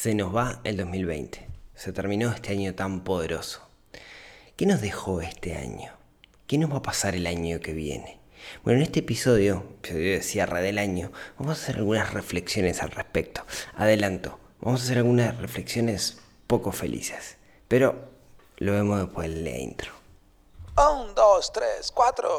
Se nos va el 2020. Se terminó este año tan poderoso. ¿Qué nos dejó este año? ¿Qué nos va a pasar el año que viene? Bueno, en este episodio, episodio de cierre del año, vamos a hacer algunas reflexiones al respecto. Adelanto, vamos a hacer algunas reflexiones poco felices, pero lo vemos después de la intro. Un, dos, tres, cuatro.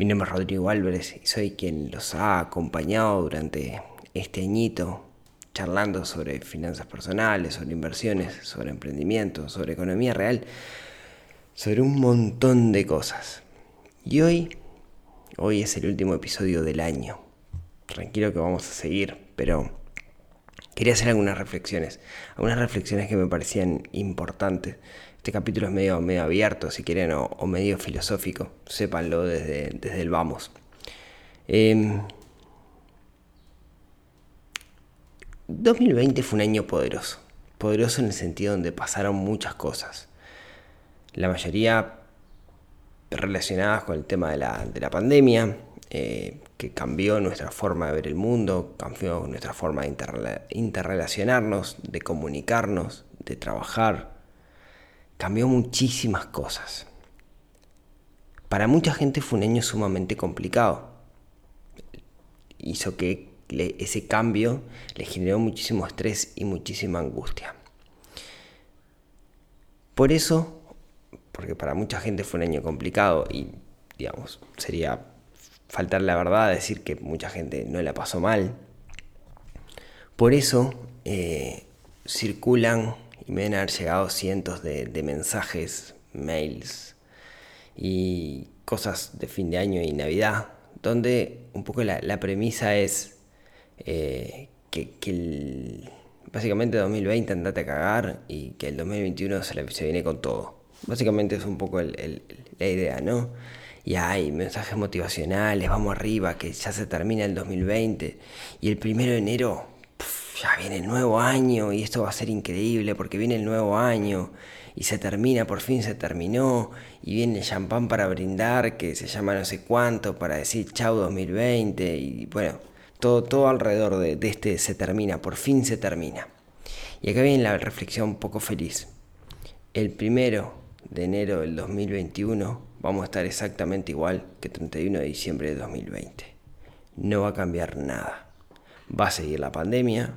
Mi nombre es Rodrigo Álvarez y soy quien los ha acompañado durante este añito charlando sobre finanzas personales, sobre inversiones, sobre emprendimiento, sobre economía real, sobre un montón de cosas. Y hoy, hoy es el último episodio del año. Tranquilo que vamos a seguir, pero quería hacer algunas reflexiones, algunas reflexiones que me parecían importantes. Este capítulo es medio, medio abierto, si quieren, o, medio filosófico, sépanlo desde, desde el vamos. Eh, 2020 fue un año poderoso, poderoso en el sentido donde pasaron muchas cosas. La mayoría relacionadas con el tema de la, de la pandemia, eh, que cambió nuestra forma de ver el mundo, cambió nuestra forma de interrela interrelacionarnos, de comunicarnos, de trabajar. Cambió muchísimas cosas. Para mucha gente fue un año sumamente complicado. Hizo que ese cambio le generó muchísimo estrés y muchísima angustia. Por eso, porque para mucha gente fue un año complicado y, digamos, sería faltar la verdad decir que mucha gente no la pasó mal. Por eso eh, circulan me han llegado cientos de, mensajes, mails y cosas de fin de año y Navidad, donde un poco la, premisa es eh, que, básicamente 2020 andate a cagar y que el 2021 se, viene con todo. Básicamente es un poco la idea, ¿no? Y hay mensajes motivacionales, vamos arriba, que ya se termina el 2020 y el primero de enero ya viene el nuevo año y esto va a ser increíble porque viene el nuevo año y se termina, por fin se terminó y viene el champán para brindar que se llama no sé cuánto para decir chau 2020 y bueno, todo, todo alrededor de, este se termina, por fin se termina. Y acá viene la reflexión poco feliz. El primero de enero del 2021 vamos a estar exactamente igual que 31 de diciembre de 2020. No va a cambiar nada. Va a seguir la pandemia,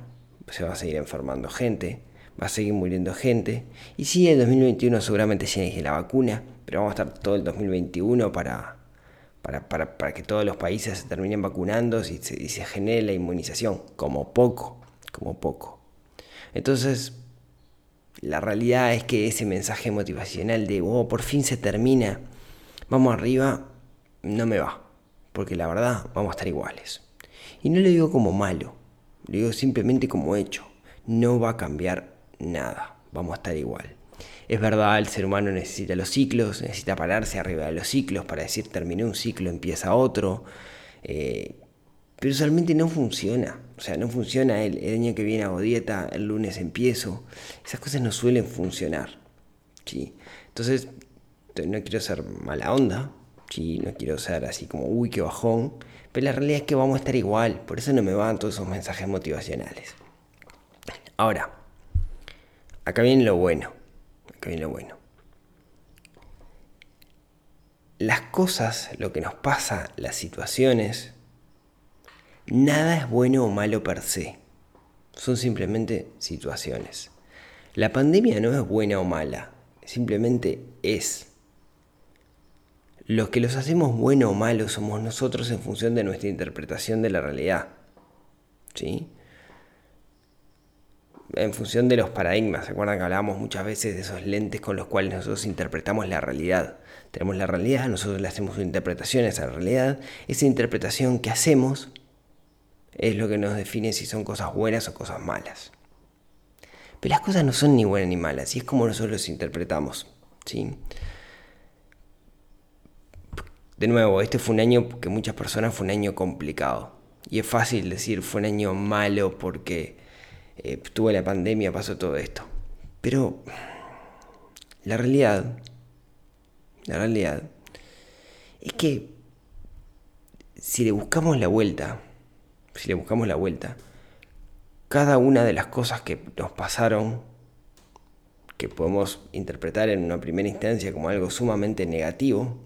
se va a seguir enfermando gente, va a seguir muriendo gente. Y sí, el 2021 seguramente llegue la vacuna, pero vamos a estar todo el 2021 para, para, para, para que todos los países se terminen vacunando y se, y se genere la inmunización, como poco, como poco. Entonces, la realidad es que ese mensaje motivacional de, oh, por fin se termina, vamos arriba, no me va. Porque la verdad, vamos a estar iguales. Y no lo digo como malo, lo digo simplemente como hecho. No va a cambiar nada, vamos a estar igual. Es verdad, el ser humano necesita los ciclos, necesita pararse arriba de los ciclos para decir terminé un ciclo, empieza otro. Eh, pero usualmente no funciona. O sea, no funciona el, el, año que viene hago dieta, el lunes empiezo. Esas cosas no suelen funcionar. ¿sí? Entonces, no quiero ser mala onda, ¿sí? no quiero ser así como, uy, qué bajón. Pero la realidad es que vamos a estar igual. Por eso no me van todos esos mensajes motivacionales. Ahora, acá viene lo bueno. Acá viene lo bueno. Las cosas, lo que nos pasa, las situaciones, Nada es bueno o malo per se. Son simplemente situaciones. La pandemia no es buena o mala, simplemente es. Los que los hacemos bueno o malo somos nosotros en función de nuestra interpretación de la realidad. ¿Sí? en función de los paradigmas. ¿Se acuerdan que hablábamos muchas veces de esos lentes con los cuales nosotros interpretamos la realidad? Tenemos la realidad, nosotros le hacemos una interpretación a esa realidad. Esa interpretación que hacemos es lo que nos define si son cosas buenas o cosas malas. Pero las cosas no son ni buenas ni malas, y es como nosotros las interpretamos. ¿sí? De nuevo, este fue un año que muchas personas fue un año complicado. Y es fácil decir fue un año malo porque eh, tuve la pandemia, pasó todo esto. Pero la realidad, la realidad es que si le buscamos la vuelta, si le buscamos la vuelta, cada una de las cosas que nos pasaron, que podemos interpretar en una primera instancia como algo sumamente negativo,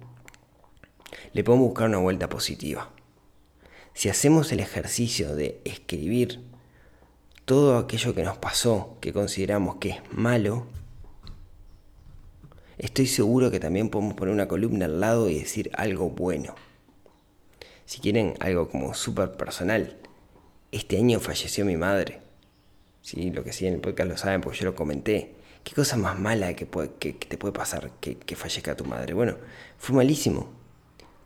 le podemos buscar una vuelta positiva. Si hacemos el ejercicio de escribir todo aquello que nos pasó, que consideramos que es malo, estoy seguro que también podemos poner una columna al lado y decir algo bueno. Si quieren algo como súper personal, este año falleció mi madre. ¿Sí? Lo que sí en el podcast lo saben porque yo lo comenté. ¿Qué cosa más mala que, te puede pasar que, que fallezca tu madre? Bueno, fue malísimo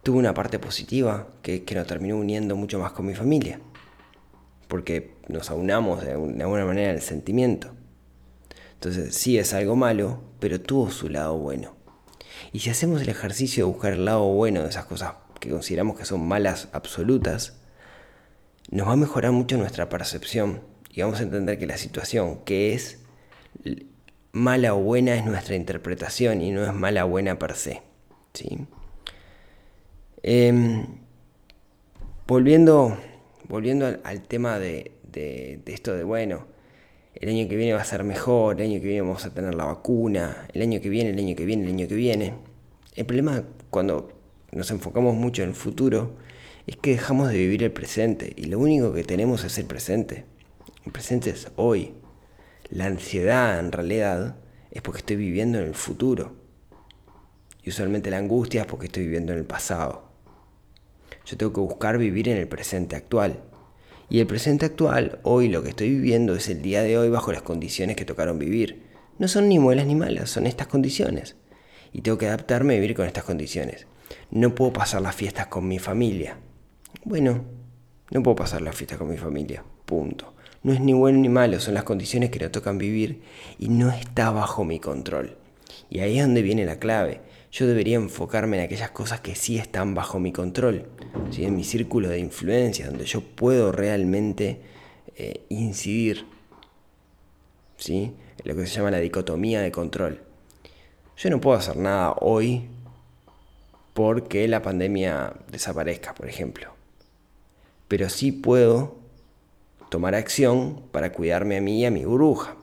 tuve una parte positiva que, que nos terminó uniendo mucho más con mi familia, porque nos aunamos de, alguna manera en el sentimiento. Entonces sí es algo malo, pero tuvo su lado bueno. Y si hacemos el ejercicio de buscar el lado bueno de esas cosas que consideramos que son malas absolutas, nos va a mejorar mucho nuestra percepción y vamos a entender que la situación que es mala o buena es nuestra interpretación y no es mala o buena per se. ¿sí? Em, volviendo volviendo al, tema de, esto de, bueno, el año que viene va a ser mejor, el año que viene vamos a tener la vacuna, el año que viene, el año que viene, el año que viene. El problema cuando nos enfocamos mucho en el futuro es que dejamos de vivir el presente y lo único que tenemos es el presente. El presente es hoy. La ansiedad en realidad es porque estoy viviendo en el futuro. Y usualmente la angustia es porque estoy viviendo en el pasado. Yo tengo que buscar vivir en el presente actual. Y el presente actual, hoy lo que estoy viviendo es el día de hoy bajo las condiciones que tocaron vivir. No son ni buenas ni malas, son estas condiciones. Y tengo que adaptarme a vivir con estas condiciones. No puedo pasar las fiestas con mi familia. Bueno, no puedo pasar las fiestas con mi familia. Punto. No es ni bueno ni malo, son las condiciones que nos tocan vivir y no está bajo mi control. Y ahí es donde viene la clave yo debería enfocarme en aquellas cosas que sí están bajo mi control, ¿sí? en mi círculo de influencia, donde yo puedo realmente eh, incidir, ¿sí? lo que se llama la dicotomía de control. Yo no puedo hacer nada hoy porque la pandemia desaparezca, por ejemplo, pero sí puedo tomar acción para cuidarme a mí y a mi burbuja.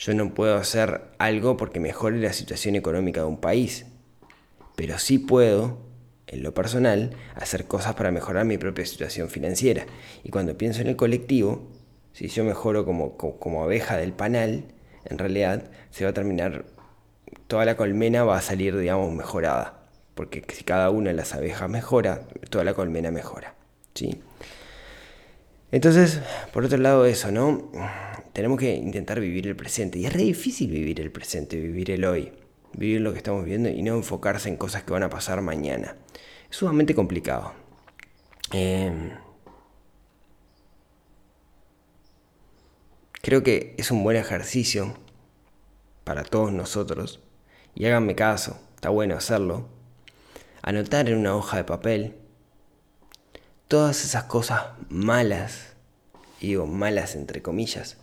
Yo no puedo hacer algo porque mejore la situación económica de un país, pero sí puedo, en lo personal, hacer cosas para mejorar mi propia situación financiera. Y cuando pienso en el colectivo, si yo mejoro como, como, abeja del panal, en realidad se va a terminar, toda la colmena va a salir, digamos, mejorada. Porque si cada una de las abejas mejora, toda la colmena mejora. ¿sí? Entonces, por otro lado, eso, ¿no? Tenemos que intentar vivir el presente. Y es re difícil vivir el presente, vivir el hoy, vivir lo que estamos viviendo y no enfocarse en cosas que van a pasar mañana. Es sumamente complicado. Em, creo que es un buen ejercicio para todos nosotros. Y háganme caso, está bueno hacerlo. Anotar en una hoja de papel todas esas cosas malas, digo malas entre comillas,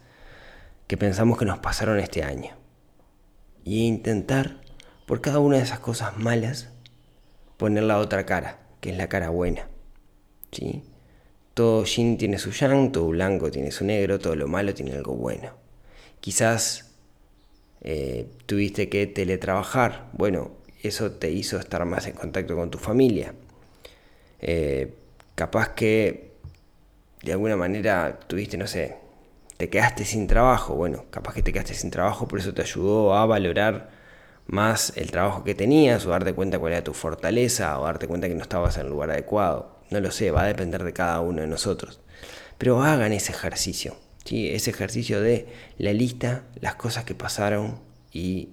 que pensamos que nos pasaron este año. Y intentar, por cada una de esas cosas malas, poner la otra cara, que es la cara buena. ¿Sí? Todo yin tiene su yang, todo blanco tiene su negro, todo lo malo tiene algo bueno. Quizás eh, tuviste que teletrabajar, bueno, eso te hizo estar más en contacto con tu familia. Eh, capaz que de alguna manera tuviste, no sé, te quedaste sin trabajo. Bueno, capaz que te quedaste sin trabajo, por eso te ayudó a valorar más el trabajo que tenías, o darte cuenta cuál era tu fortaleza, o darte cuenta que no estabas en el lugar adecuado. No lo sé, va a depender de cada uno de nosotros. Pero hagan ese ejercicio. ¿sí? Ese ejercicio de la lista, las cosas que pasaron y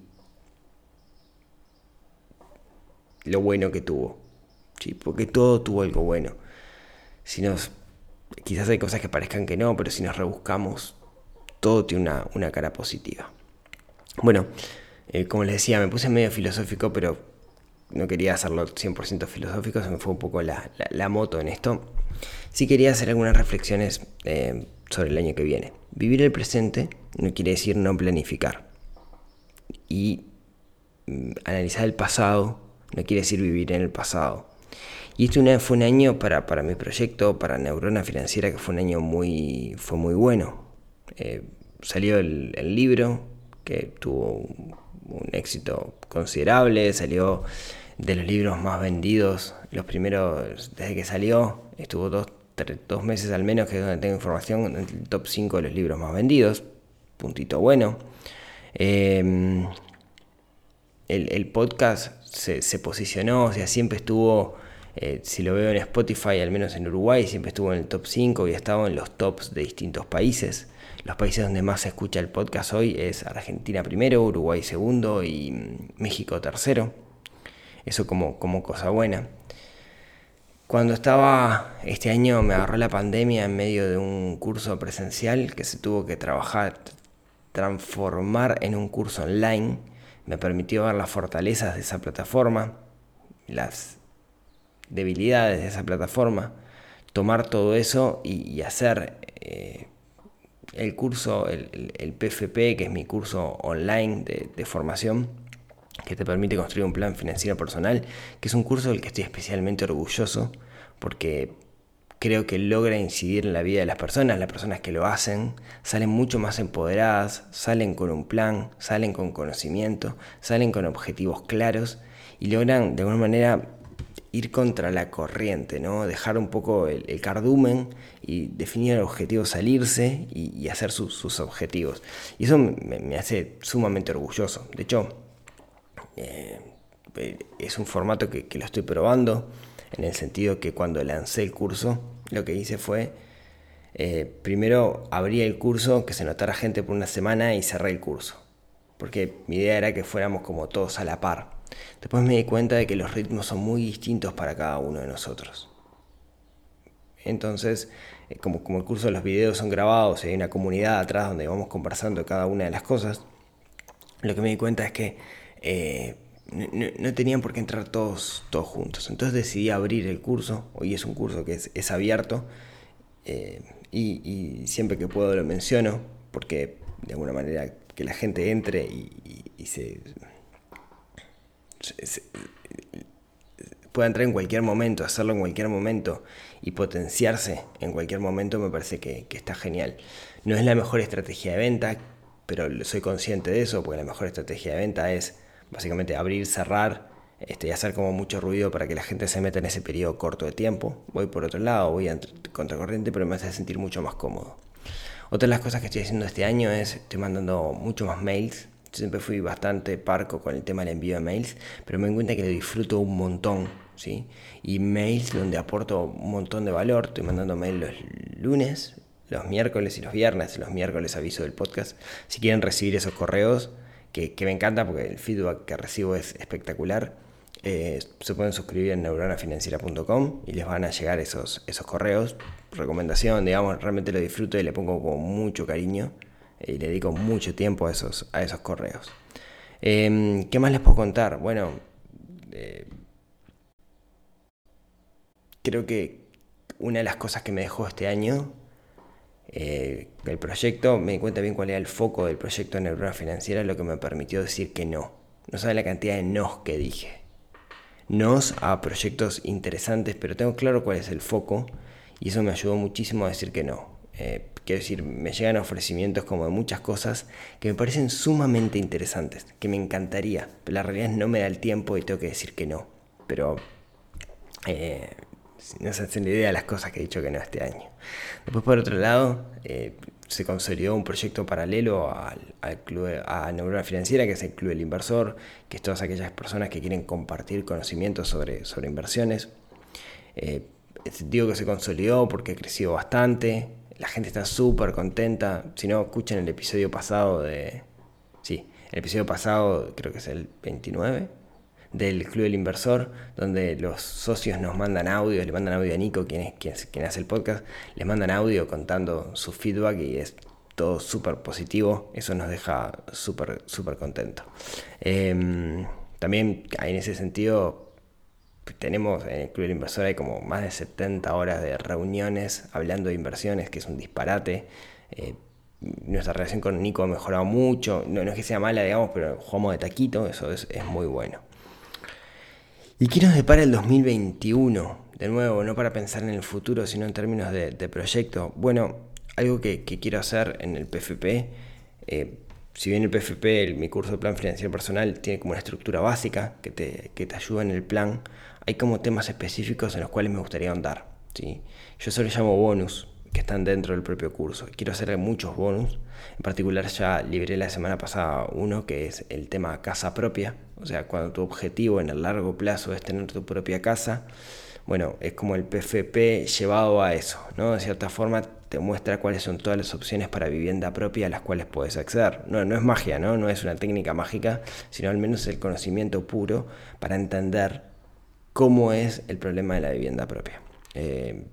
lo bueno que tuvo. ¿sí? Porque todo tuvo algo bueno. Si nos, quizás hay cosas que parezcan que no, pero si nos rebuscamos, todo tiene una, cara positiva. Bueno, eh, como les decía, me puse medio filosófico, pero no quería hacerlo 100% filosófico, se me fue un poco la, moto en esto. Sí quería hacer algunas reflexiones eh, sobre el año que viene. Vivir el presente no quiere decir no planificar. Y mm, analizar el pasado no quiere decir vivir en el pasado. Y este fue un año para, para mi proyecto, para Neurona Financiera, que fue un año muy, fue muy bueno. Eh, salió el, libro, que tuvo un, éxito considerable, salió de los libros más vendidos, los primeros, desde que salió, estuvo dos, dos meses al menos, que es donde tengo información, en el top 5 de los libros más vendidos, puntito bueno. Em, el, podcast se, se, posicionó, o sea, siempre estuvo, eh, si lo veo en Spotify, al menos en Uruguay, siempre estuvo en el top 5 y ha estado en los tops de distintos países. Los países donde más se escucha el podcast hoy es Argentina primero, Uruguay segundo y mm, México tercero. Eso como, como cosa buena. Cuando estaba este año me agarró la pandemia en medio de un curso presencial que se tuvo que trabajar, transformar en un curso online. Me permitió ver las fortalezas de esa plataforma, las debilidades de esa plataforma, tomar todo eso y, hacer eh, el curso, el, PFP, que es mi curso online de, formación que te permite construir un plan financiero personal, que es un curso del que estoy especialmente orgulloso porque creo que logra incidir en la vida de las personas. Las personas que lo hacen salen mucho más empoderadas, salen con un plan, salen con conocimiento, salen con objetivos claros y logran de alguna manera ir contra la corriente, ¿no? dejar un poco el, cardumen y definir el objetivo, salirse y, hacer sus objetivos. Y eso me, hace sumamente orgulloso. De hecho, eh, es un formato que, lo estoy probando, en el sentido que cuando lancé el curso, lo que hice fue, eh, primero abrí el curso, que se notara gente por una semana y cerré el curso, porque mi idea era que fuéramos como todos a la par. Después me di cuenta de que los ritmos son muy distintos para cada uno de nosotros. Entonces, eh, como, como el curso de los videos son grabados y hay una comunidad atrás donde vamos conversando cada una de las cosas, lo que me di cuenta es que eh, no, tenían por qué entrar todos, todos juntos. Entonces decidí abrir el curso, hoy es un curso que es, abierto eh, y, siempre que puedo lo menciono porque de alguna manera que la gente entre y, se, pueda entrar en cualquier momento, hacerlo en cualquier momento y potenciarse en cualquier momento me parece que, que está genial. No es la mejor estrategia de venta, pero soy consciente de eso porque la mejor estrategia de venta es básicamente abrir, cerrar este, y hacer como mucho ruido para que la gente se meta en ese periodo corto de tiempo. Voy por otro lado, voy a contracorriente, pero me hace sentir mucho más cómodo. Otra de las cosas que estoy haciendo este año es, estoy mandando mucho más mails. Siempre fui bastante parco con el tema del envío de mails, pero me doy cuenta que lo disfruto un montón, ¿sí? Y mails donde aporto un montón de valor. Estoy mandando mails los lunes, los miércoles y los viernes. Los miércoles aviso del podcast. Si quieren recibir esos correos, que, me encanta porque el feedback que recibo es espectacular. Eh, se pueden suscribir en neuronafinanciera.com y les van a llegar esos, esos correos. Recomendación, digamos, realmente lo disfruto y le pongo con mucho cariño y le dedico mucho tiempo a esos, a esos correos. Em, ¿Qué más les puedo contar? Bueno, eh, creo que una de las cosas que me dejó este año eh, el proyecto, me di cuenta bien cuál era el foco del proyecto de Neurona Financiera, lo que me permitió decir que no. No sabe la cantidad de nos que dije. Nos a proyectos interesantes, pero tengo claro cuál es el foco y eso me ayudó muchísimo a decir que no. Eh, quiero decir, me llegan ofrecimientos como de muchas cosas que me parecen sumamente interesantes, que me encantaría, pero la realidad no me da el tiempo y tengo que decir que no. Pero eh, no se hacen la idea de las cosas que he dicho que no este año. Después, por otro lado, eh, se consolidó un proyecto paralelo al, club, a Neurona Financiera, que es el Club del Inversor, que es todas aquellas personas que quieren compartir conocimientos sobre, sobre inversiones. Eh, digo que se consolidó porque ha crecido bastante. La gente está súper contenta. Si no, escuchen el episodio pasado de... Sí, el episodio pasado creo que es el 29 del Club del Inversor, donde los socios nos mandan audio, le mandan audio a Nico, quien, es, quien, quien hace el podcast, les mandan audio contando su feedback y es todo súper positivo, eso nos deja súper, súper contentos. Em, también en ese sentido tenemos en el Club del Inversor hay como más de 70 horas de reuniones hablando de inversiones, que es un disparate. Eh, nuestra relación con Nico ha mejorado mucho, no, es que sea mala, digamos, pero jugamos de taquito, eso es, muy bueno. ¿Y qué nos depara el 2021? De nuevo, no para pensar en el futuro, sino en términos de, de proyecto. Bueno, algo que, quiero hacer en el PFP, eh, si bien el PFP, mi curso de plan financiero personal, tiene como una estructura básica que te, que te ayuda en el plan, hay como temas específicos en los cuales me gustaría ahondar. ¿sí? Yo solo llamo bonus, que están dentro del propio curso. Quiero hacer muchos bonus. En particular ya libré la semana pasada uno que es el tema casa propia. O sea, cuando tu objetivo en el largo plazo es tener tu propia casa, bueno, es como el PFP llevado a eso, ¿no? De cierta forma te muestra cuáles son todas las opciones para vivienda propia a las cuales puedes acceder. No, no es magia, ¿no? No es una técnica mágica, sino al menos el conocimiento puro para entender cómo es el problema de la vivienda propia. Eh,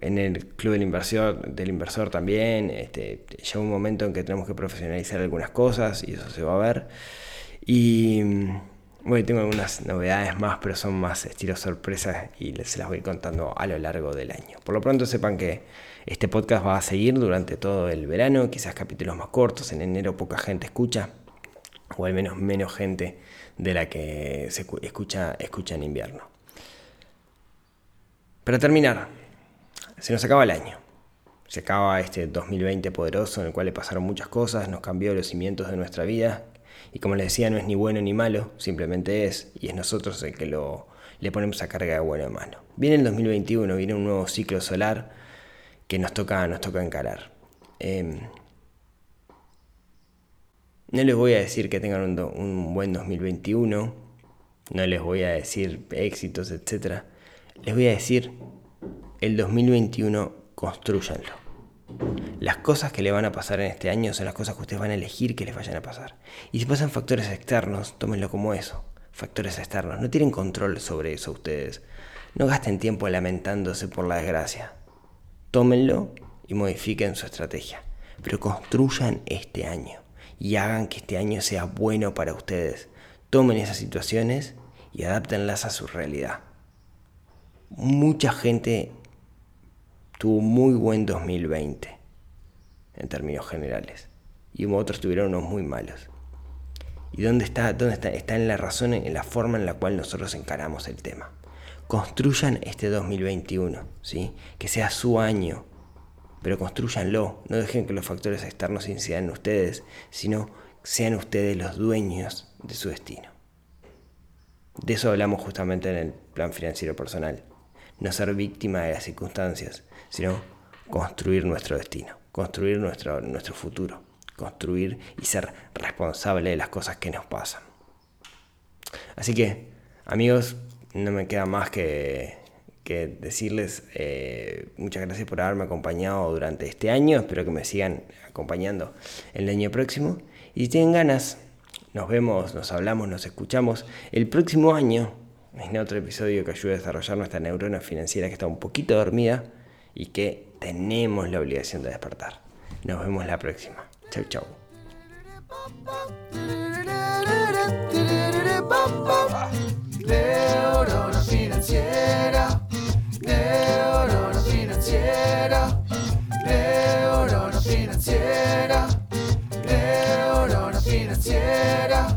en el club del inversor, del inversor también, este, llega un momento en que tenemos que profesionalizar algunas cosas y eso se va a ver. Y bueno, tengo algunas novedades más, pero son más estilo sorpresas y se las voy contando a lo largo del año. Por lo pronto sepan que este podcast va a seguir durante todo el verano, quizás capítulos más cortos, en enero poca gente escucha, o al menos menos gente de la que se escucha, escucha en invierno. Para terminar, se nos acaba el año. Se acaba este 2020 poderoso en el cual le pasaron muchas cosas, nos cambió los cimientos de nuestra vida, y como les decía, no es ni bueno ni malo, simplemente es, y es nosotros el que lo, le ponemos a carga de bueno o malo. Viene el 2021, viene un nuevo ciclo solar que nos toca, nos toca encarar. Em, no les voy a decir que tengan un, un, buen 2021, no les voy a decir éxitos, etc. Les voy a decir, el 2021 construyanlo. Las cosas que le van a pasar en este año son las cosas que ustedes van a elegir que les vayan a pasar. Y si pasan factores externos, tómenlo como eso, factores externos. No tienen control sobre eso ustedes. No gasten tiempo lamentándose por la desgracia. Tómenlo y modifiquen su estrategia. Pero construyan este año y hagan que este año sea bueno para ustedes. Tomen esas situaciones y adáptenlas a su realidad. Mucha gente tuvo muy buen 2020 en términos generales y otros tuvieron unos muy malos. ¿Y dónde está? ¿Dónde está? Está en la razón, en la forma en la cual nosotros encaramos el tema. Construyan este 2021, ¿sí? Que sea su año, pero construyanlo. No dejen que los factores externos incidan en ustedes, sino sean ustedes los dueños de su destino. De eso hablamos justamente en el plan financiero personal. No ser víctima de las circunstancias, sino construir nuestro destino, construir nuestro, nuestro futuro, construir y ser responsable de las cosas que nos pasan. Así que, amigos, no me queda más que, que decirles eh, muchas gracias por haberme acompañado durante este año. Espero que me sigan acompañando el año próximo. Y si tienen ganas, nos vemos, nos hablamos, nos escuchamos el próximo año en otro episodio que ayude a desarrollar nuestra neurona financiera que está un poquito dormida y que tenemos la obligación de despertar. Nos vemos la próxima. Chau, chau. quisiera